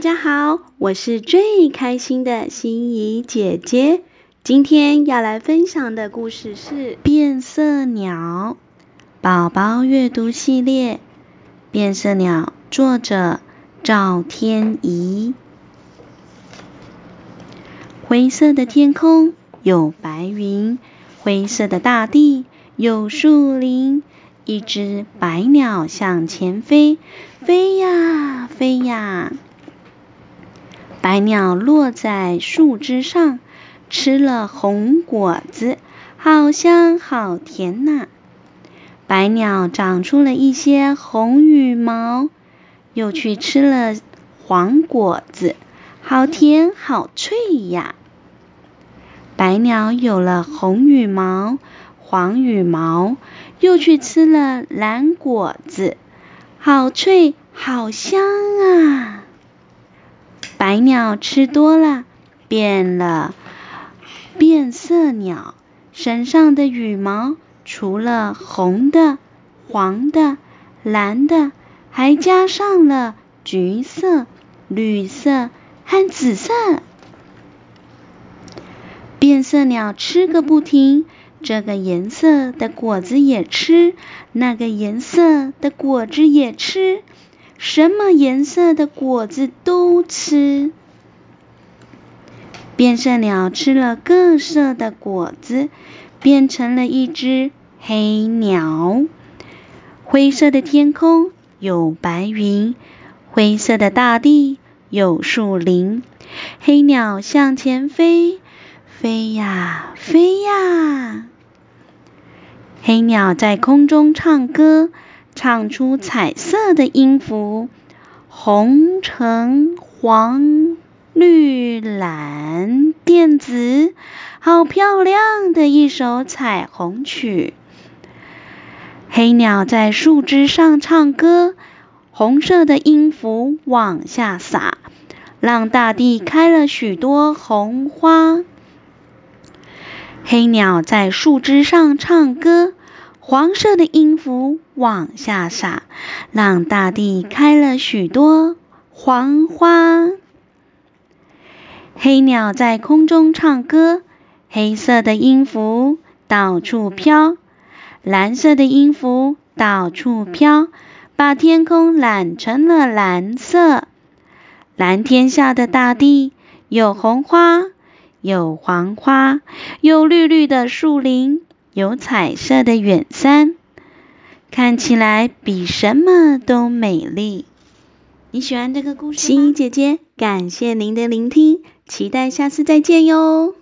大家好我是最开心的心怡姐姐。今天要来分享的故事是《变色鸟》宝宝阅读系列，《变色鸟》作者赵天怡。灰色的天空有白云，灰色的大地有树林，一只白鸟向前飞，飞呀飞呀。白鸟落在树枝上，吃了红果子，好香好甜呐！白鸟长出了一些红羽毛，又去吃了黄果子，好甜好脆呀！白鸟有了红羽毛、黄羽毛，又去吃了蓝果子，好脆好香啊！白鸟吃多了，变了变色鸟，身上的羽毛除了红的、黄的、蓝的，还加上了橘色、绿色和紫色。变色鸟吃个不停，这个颜色的果子也吃，那个颜色的果子也吃。什么颜色的果子都吃。变色鸟吃了各色的果子，变成了一只黑鸟。灰色的天空有白云，灰色的大地有树林。黑鸟向前飞，飞呀飞呀。黑鸟在空中唱歌。唱出彩色的音符，红、橙、黄、绿、蓝、靛、紫，好漂亮的一首彩虹曲。黑鸟在树枝上唱歌，红色的音符往下洒，让大地开了许多红花。黑鸟在树枝上唱歌。黄色的音符往下洒，让大地开了许多黄花。黑鸟在空中唱歌，黑色的音符到处飘，蓝色的音符到处飘，把天空染成了蓝色。蓝天下的大地有红花，有黄花，有绿绿的树林。有彩色的远山，看起来比什么都美丽。你喜欢这个故事吗？心怡姐姐，感谢您的聆听，期待下次再见哟。